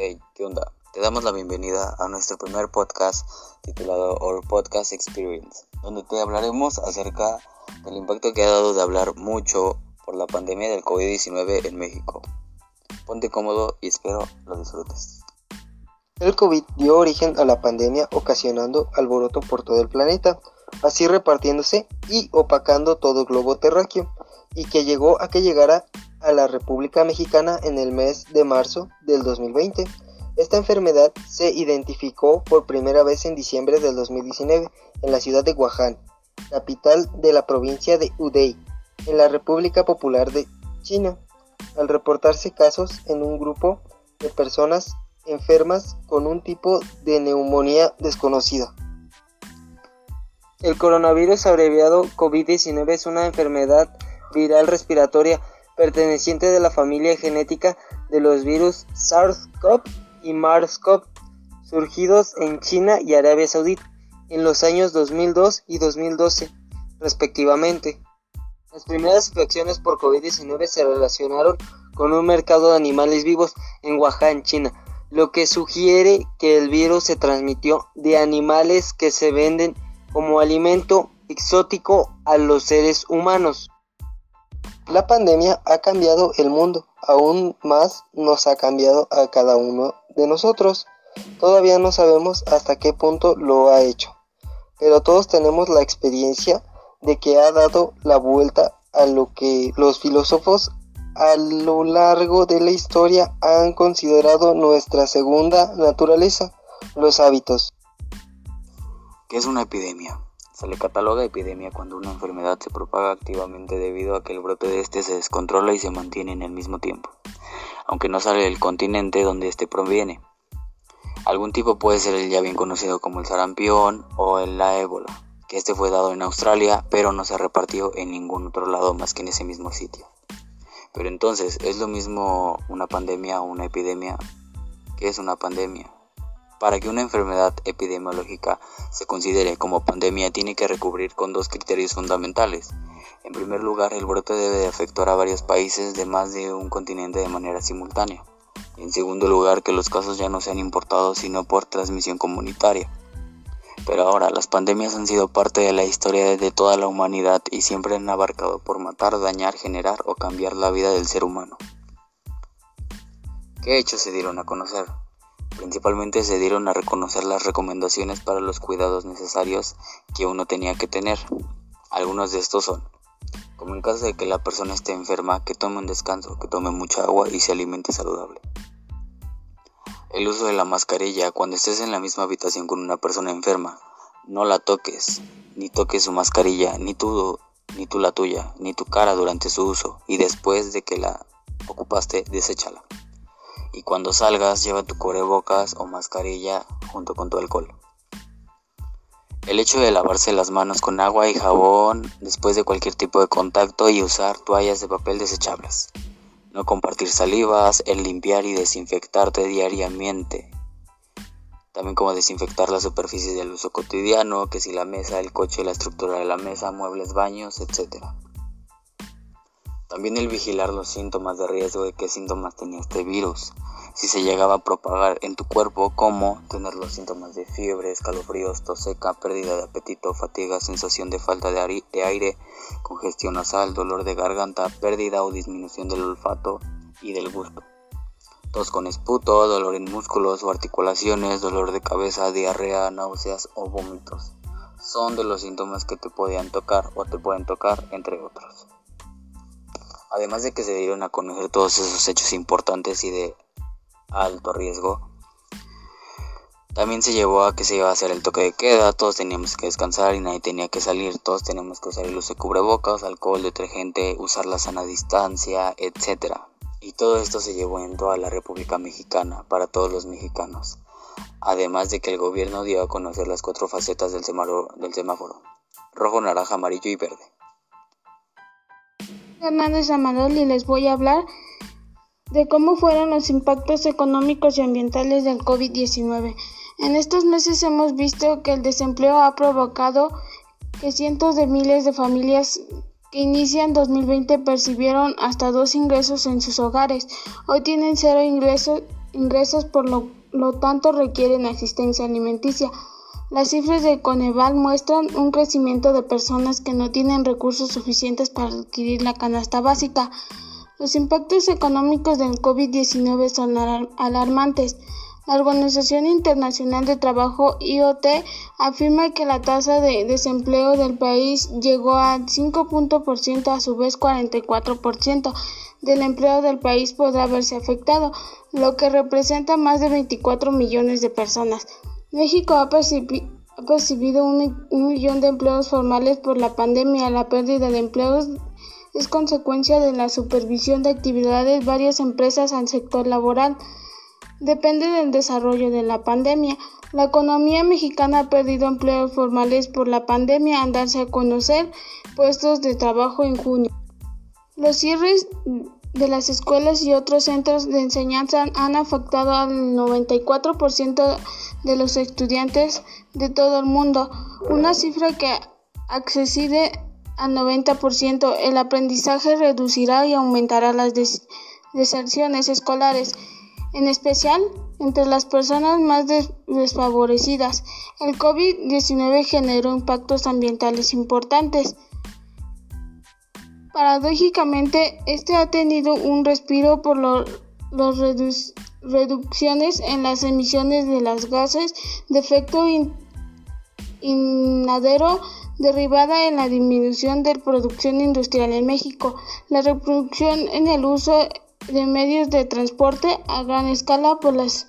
Hey, ¿qué onda? Te damos la bienvenida a nuestro primer podcast titulado Our Podcast Experience, donde te hablaremos acerca del impacto que ha dado de hablar mucho por la pandemia del COVID-19 en México. Ponte cómodo y espero lo disfrutes. El COVID dio origen a la pandemia ocasionando alboroto por todo el planeta, así repartiéndose y opacando todo el globo terráqueo, y que llegó a que llegara a la República Mexicana en el mes de marzo del 2020. Esta enfermedad se identificó por primera vez en diciembre del 2019 en la ciudad de Wuhan, capital de la provincia de Hubei, en la República Popular de China, al reportarse casos en un grupo de personas enfermas con un tipo de neumonía desconocida. El coronavirus abreviado COVID-19 es una enfermedad viral respiratoria perteneciente de la familia genética de los virus SARS-CoV y MERS-CoV, surgidos en China y Arabia Saudita en los años 2002 y 2012, respectivamente. Las primeras infecciones por COVID-19 se relacionaron con un mercado de animales vivos en Wuhan, China, lo que sugiere que el virus se transmitió de animales que se venden como alimento exótico a los seres humanos. La pandemia ha cambiado el mundo, aún más nos ha cambiado a cada uno de nosotros. Todavía no sabemos hasta qué punto lo ha hecho, pero todos tenemos la experiencia de que ha dado la vuelta a lo que los filósofos a lo largo de la historia han considerado nuestra segunda naturaleza, los hábitos. ¿Qué es una epidemia? Se le cataloga epidemia cuando una enfermedad se propaga activamente debido a que el brote de éste se descontrola y se mantiene en el mismo tiempo, aunque no sale del continente donde éste proviene. Algún tipo puede ser el ya bien conocido como el sarampión o el la ébola, que este fue dado en Australia, pero no se repartió en ningún otro lado más que en ese mismo sitio. Pero entonces, ¿es lo mismo una pandemia o una epidemia? ¿Qué es una pandemia? Para que una enfermedad epidemiológica se considere como pandemia tiene que recubrir con dos criterios fundamentales. En primer lugar, el brote debe de afectar a varios países de más de un continente de manera simultánea. En segundo lugar, que los casos ya no sean importados sino por transmisión comunitaria. Pero ahora, las pandemias han sido parte de la historia de toda la humanidad y siempre han abarcado por matar, dañar, generar o cambiar la vida del ser humano. ¿Qué hechos se dieron a conocer? Principalmente se dieron a reconocer las recomendaciones para los cuidados necesarios que uno tenía que tener. Algunos de estos son, como en caso de que la persona esté enferma, que tome un descanso, que tome mucha agua y se alimente saludable. El uso de la mascarilla cuando estés en la misma habitación con una persona enferma. No la toques, ni toques su mascarilla, ni tú, ni tú la tuya, ni tu cara durante su uso y después de que la ocupaste, deséchala y cuando salgas lleva tu cubrebocas o mascarilla junto con tu alcohol. El hecho de lavarse las manos con agua y jabón después de cualquier tipo de contacto y usar toallas de papel desechables. No compartir salivas, el limpiar y desinfectarte diariamente. También como desinfectar las superficies del uso cotidiano, que si la mesa, el coche, la estructura de la mesa, muebles, baños, etc. También el vigilar los síntomas de riesgo de qué síntomas tenía este virus, si se llegaba a propagar en tu cuerpo, como tener los síntomas de fiebre, escalofríos, tos seca, pérdida de apetito, fatiga, sensación de falta de, aire, congestión nasal, dolor de garganta, pérdida o disminución del olfato y del gusto. Tos con esputo, dolor en músculos o articulaciones, dolor de cabeza, diarrea, náuseas o vómitos. Son de los síntomas que te podían tocar o te pueden tocar, entre otros. Además de que se dieron a conocer todos esos hechos importantes y de alto riesgo, también se llevó a que se iba a hacer el toque de queda, todos teníamos que descansar y nadie tenía que salir, todos teníamos que usar el de cubrebocas, alcohol, detergente, usar la sana distancia, etc. Y todo esto se llevó en toda la República Mexicana, para todos los mexicanos. Además de que el gobierno dio a conocer las cuatro facetas del semáforo rojo, naranja, amarillo y verde. Hernández Amarol y les voy a hablar de cómo fueron los impactos económicos y ambientales del COVID-19. En estos meses hemos visto que el desempleo ha provocado que cientos de miles de familias que inician 2020 percibieron hasta dos ingresos en sus hogares. Hoy tienen cero ingresos ingresos, por lo tanto requieren asistencia alimenticia. Las cifras de Coneval muestran un crecimiento de personas que no tienen recursos suficientes para adquirir la canasta básica. Los impactos económicos del COVID-19 son alarmantes. La Organización Internacional de Trabajo IoT afirma que la tasa de desempleo del país llegó al 5%, a su vez 44% del empleo del país podrá verse afectado, lo que representa más de 24 millones de personas. México ha, percibido un, millón de empleos formales por la pandemia. La pérdida de empleos es consecuencia de la supervisión de actividades varias empresas al sector laboral depende del desarrollo de la pandemia. La economía mexicana ha perdido empleos formales por la pandemia al darse a conocer puestos de trabajo en junio. Los cierres de las escuelas y otros centros de enseñanza han afectado al 94% de los estudiantes de todo el mundo, una cifra que accede al 90%. El aprendizaje reducirá y aumentará las deserciones escolares en especial entre las personas más desfavorecidas. El COVID-19 generó impactos ambientales importantes. Paradójicamente, este ha tenido un respiro por las reducciones en las emisiones de las gases de efecto invernadero derivada en la disminución de producción industrial en México, la reproducción en el uso de medios de transporte a gran escala por las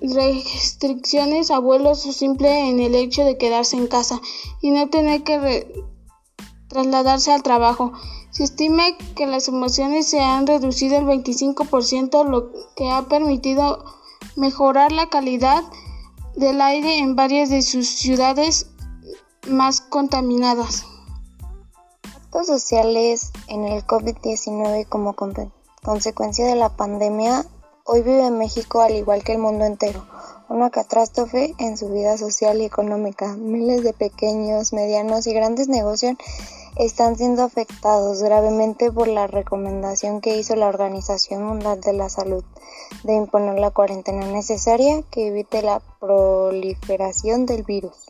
restricciones a vuelos o simple en el hecho de quedarse en casa y no tener que trasladarse al trabajo. Se estima que las emociones se han reducido el 25%, lo que ha permitido mejorar la calidad del aire en varias de sus ciudades más contaminadas. Actos sociales en el COVID-19 como consecuencia de la pandemia, hoy vive México al igual que el mundo entero, una catástrofe en su vida social y económica. Miles de pequeños, medianos y grandes negocios están siendo afectados gravemente por la recomendación que hizo la Organización Mundial de la Salud de imponer la cuarentena necesaria que evite la proliferación del virus.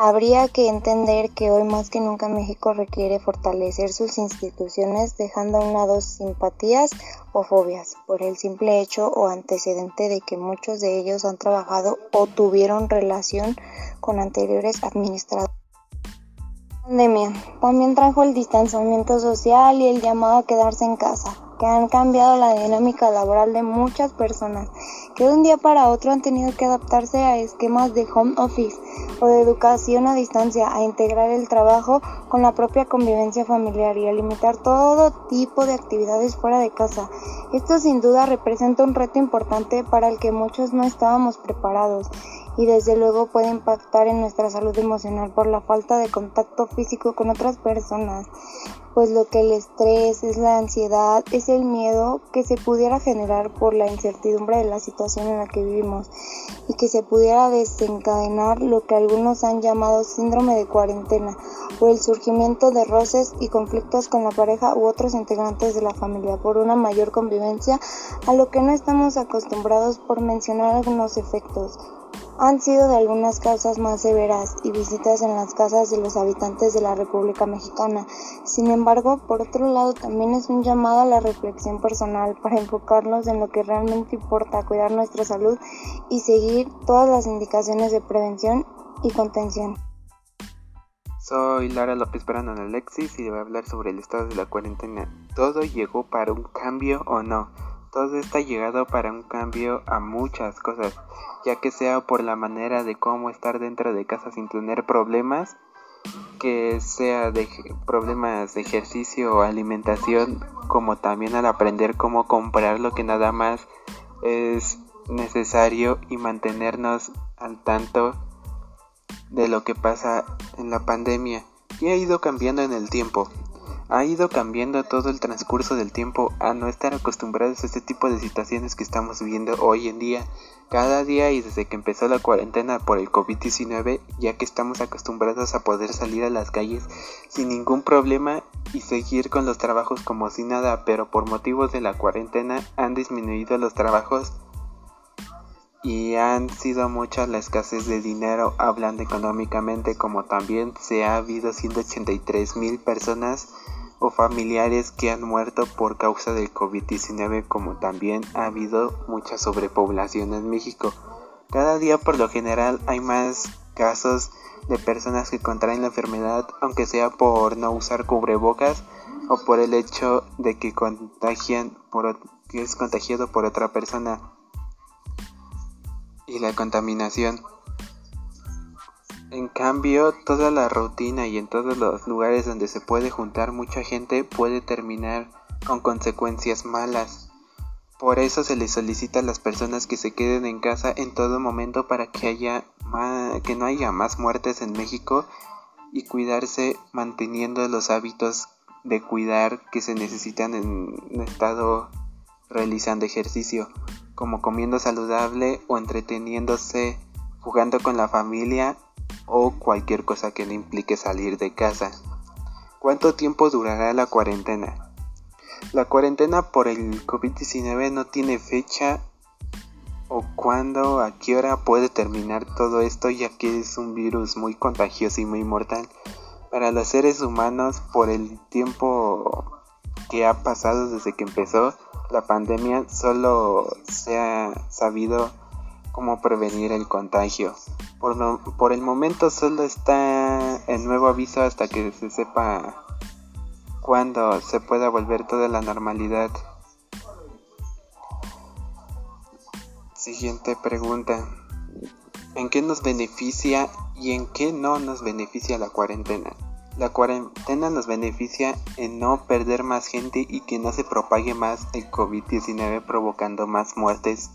Habría que entender que hoy más que nunca México requiere fortalecer sus instituciones dejando a un lado simpatías o fobias por el simple hecho o antecedente de que muchos de ellos han trabajado o tuvieron relación con anteriores administradores. Pandemia también trajo el distanciamiento social y el llamado a quedarse en casa, que han cambiado la dinámica laboral de muchas personas que de un día para otro han tenido que adaptarse a esquemas de home office o de educación a distancia, a integrar el trabajo con la propia convivencia familiar y a limitar todo tipo de actividades fuera de casa. Esto sin duda representa un reto importante para el que muchos no estábamos preparados y desde luego puede impactar en nuestra salud emocional por la falta de contacto físico con otras personas pues lo que el estrés es la ansiedad, es el miedo que se pudiera generar por la incertidumbre de la situación en la que vivimos y que se pudiera desencadenar lo que algunos han llamado síndrome de cuarentena o el surgimiento de roces y conflictos con la pareja u otros integrantes de la familia por una mayor convivencia a lo que no estamos acostumbrados por mencionar algunos efectos han sido de algunas causas más severas y visitas en las casas de los habitantes de la República Mexicana. Sin embargo, por otro lado, también es un llamado a la reflexión personal para enfocarnos en lo que realmente importa, cuidar nuestra salud y seguir todas las indicaciones de prevención y contención. Soy Lara López Brandon Alexis y voy a hablar sobre el estado de la cuarentena. ¿Todo llegó para un cambio o no? Todo está llegado para un cambio a muchas cosas ya que sea por la manera de cómo estar dentro de casa sin tener problemas, que sea de problemas de ejercicio o alimentación, como también al aprender cómo comprar lo que nada más es necesario y mantenernos al tanto de lo que pasa en la pandemia y ha ido cambiando en el tiempo. Ha ido cambiando todo el transcurso del tiempo a no estar acostumbrados a este tipo de situaciones que estamos viviendo hoy en día. Cada día y desde que empezó la cuarentena por el COVID-19, ya que estamos acostumbrados a poder salir a las calles sin ningún problema y seguir con los trabajos como si nada, pero por motivos de la cuarentena han disminuido los trabajos y han sido muchas la escasez de dinero hablando económicamente como también se ha habido 183 mil personas o familiares que han muerto por causa del COVID-19 como también ha habido mucha sobrepoblación en México. Cada día por lo general hay más casos de personas que contraen la enfermedad aunque sea por no usar cubrebocas o por el hecho de que contagian por que es contagiado por otra persona y la contaminación. En cambio, toda la rutina y en todos los lugares donde se puede juntar mucha gente puede terminar con consecuencias malas. Por eso se les solicita a las personas que se queden en casa en todo momento para que haya que no haya más muertes en México y cuidarse manteniendo los hábitos de cuidar que se necesitan en estado realizando ejercicio como comiendo saludable o entreteniéndose jugando con la familia o cualquier cosa que le implique salir de casa. ¿Cuánto tiempo durará la cuarentena? La cuarentena por el COVID-19 no tiene fecha o cuándo, a qué hora puede terminar todo esto ya que es un virus muy contagioso y muy mortal. Para los seres humanos por el tiempo que ha pasado desde que empezó la pandemia solo se ha sabido cómo prevenir el contagio. Por, por el momento solo está el nuevo aviso hasta que se sepa cuándo se pueda volver toda la normalidad. Siguiente pregunta. ¿En qué nos beneficia y en qué no nos beneficia la cuarentena? La cuarentena nos beneficia en no perder más gente y que no se propague más el COVID-19 provocando más muertes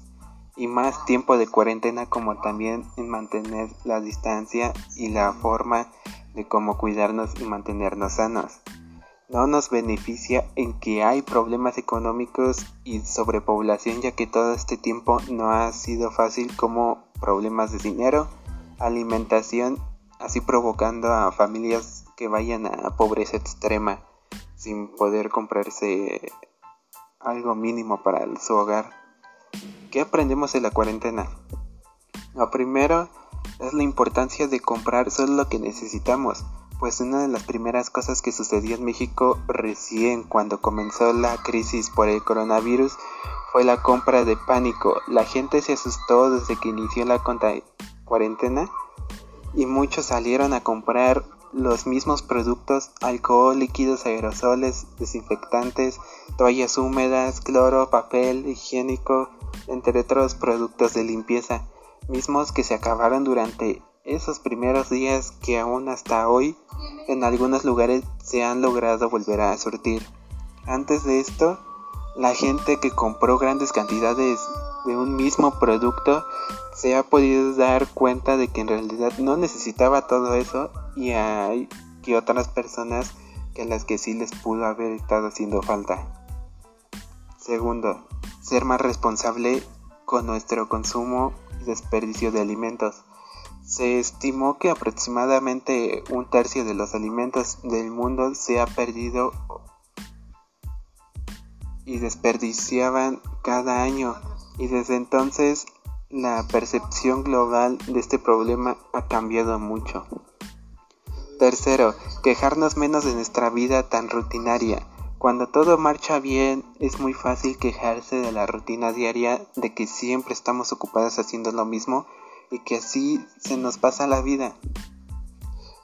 y más tiempo de cuarentena como también en mantener la distancia y la forma de cómo cuidarnos y mantenernos sanos. No nos beneficia en que hay problemas económicos y sobrepoblación ya que todo este tiempo no ha sido fácil como problemas de dinero, alimentación, así provocando a familias que vayan a pobreza extrema sin poder comprarse algo mínimo para su hogar. ¿Qué aprendemos de la cuarentena? Lo primero es la importancia de comprar solo lo que necesitamos, pues una de las primeras cosas que sucedió en México recién cuando comenzó la crisis por el coronavirus fue la compra de pánico. La gente se asustó desde que inició la cuarentena y muchos salieron a comprar los mismos productos, alcohol, líquidos aerosoles, desinfectantes, toallas húmedas, cloro, papel higiénico, entre otros productos de limpieza, mismos que se acabaron durante esos primeros días que aún hasta hoy en algunos lugares se han logrado volver a surtir. Antes de esto, la gente que compró grandes cantidades de un mismo producto se ha podido dar cuenta de que en realidad no necesitaba todo eso y hay que otras personas que a las que sí les pudo haber estado haciendo falta. Segundo, ser más responsable con nuestro consumo y desperdicio de alimentos. Se estimó que aproximadamente un tercio de los alimentos del mundo se ha perdido y desperdiciaban cada año y desde entonces la percepción global de este problema ha cambiado mucho. Tercero, quejarnos menos de nuestra vida tan rutinaria. Cuando todo marcha bien, es muy fácil quejarse de la rutina diaria, de que siempre estamos ocupados haciendo lo mismo y que así se nos pasa la vida.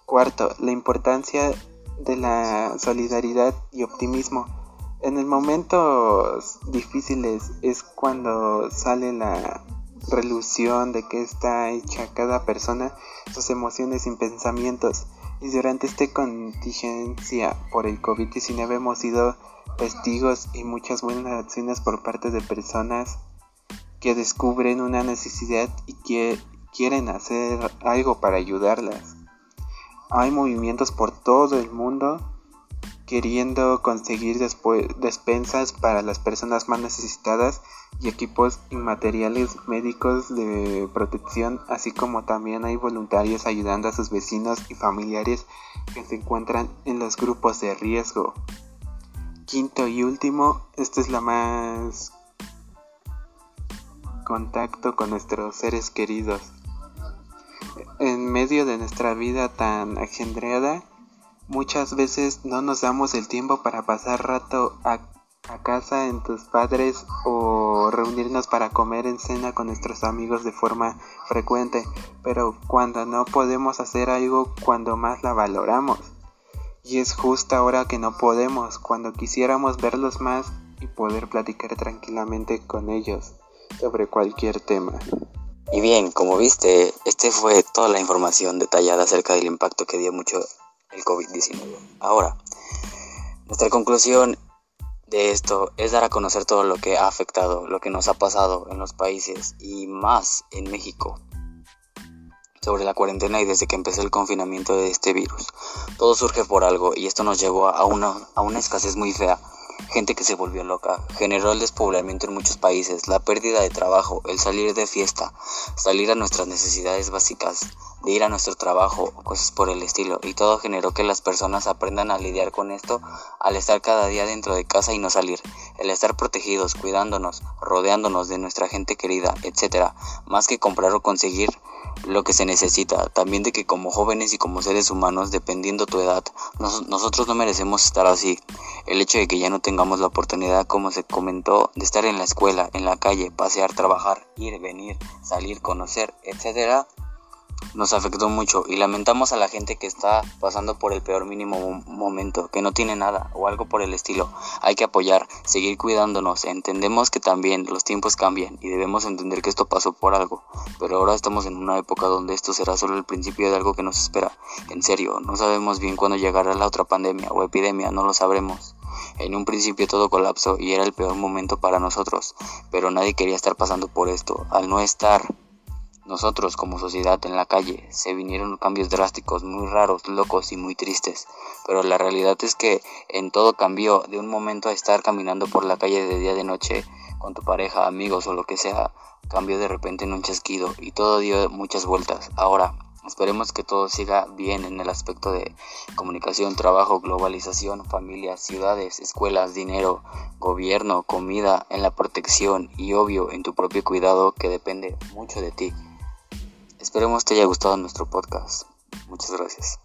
Cuarto, la importancia de la solidaridad y optimismo. En el momentos difíciles es cuando sale la relución de que está hecha cada persona, sus emociones y pensamientos. Y durante esta contingencia por el COVID-19 hemos sido testigos y muchas buenas acciones por parte de personas que descubren una necesidad y que quieren hacer algo para ayudarlas. Hay movimientos por todo el mundo queriendo conseguir despensas para las personas más necesitadas y equipos inmateriales médicos de protección, así como también hay voluntarios ayudando a sus vecinos y familiares que se encuentran en los grupos de riesgo. Quinto y último, esta es la más contacto con nuestros seres queridos. En medio de nuestra vida tan agendreada, Muchas veces no nos damos el tiempo para pasar rato a, casa en tus padres o reunirnos para comer en cena con nuestros amigos de forma frecuente, pero cuando no podemos hacer algo cuando más la valoramos. Y es justo ahora que no podemos, cuando quisiéramos verlos más y poder platicar tranquilamente con ellos sobre cualquier tema. Y bien, como viste, este fue toda la información detallada acerca del impacto que dio mucho el COVID-19. Ahora, nuestra conclusión de esto es dar a conocer todo lo que ha afectado, lo que nos ha pasado en los países y más en México sobre la cuarentena y desde que empezó el confinamiento de este virus. Todo surge por algo y esto nos llevó a una, a una escasez muy fea gente que se volvió loca, generó el despoblamiento en muchos países, la pérdida de trabajo, el salir de fiesta, salir a nuestras necesidades básicas, de ir a nuestro trabajo, cosas por el estilo, y todo generó que las personas aprendan a lidiar con esto al estar cada día dentro de casa y no salir, el estar protegidos, cuidándonos, rodeándonos de nuestra gente querida, etcétera, más que comprar o conseguir lo que se necesita, también de que como jóvenes y como seres humanos, dependiendo tu edad, nosotros no merecemos estar así. El hecho de que ya no tengamos la oportunidad, como se comentó, de estar en la escuela, en la calle, pasear, trabajar, ir, venir, salir, conocer, etcétera, nos afectó mucho y lamentamos a la gente que está pasando por el peor mínimo momento, que no tiene nada o algo por el estilo. Hay que apoyar, seguir cuidándonos. Entendemos que también los tiempos cambian y debemos entender que esto pasó por algo, pero ahora estamos en una época donde esto será solo el principio de algo que nos espera. En serio, no sabemos bien cuándo llegará la otra pandemia o epidemia, no lo sabremos. En un principio todo colapsó y era el peor momento para nosotros, pero nadie quería estar pasando por esto. Al no estar nosotros como sociedad en la calle se vinieron cambios drásticos, muy raros, locos y muy tristes, pero la realidad es que en todo cambió de un momento a estar caminando por la calle de día de noche con tu pareja, amigos o lo que sea, cambió de repente en un chasquido y todo dio muchas vueltas. Ahora, esperemos que todo siga bien en el aspecto de comunicación, trabajo, globalización, familias, ciudades, escuelas, dinero, gobierno, comida, en la protección y obvio en tu propio cuidado que depende mucho de ti. Esperemos te haya gustado nuestro podcast. Muchas gracias.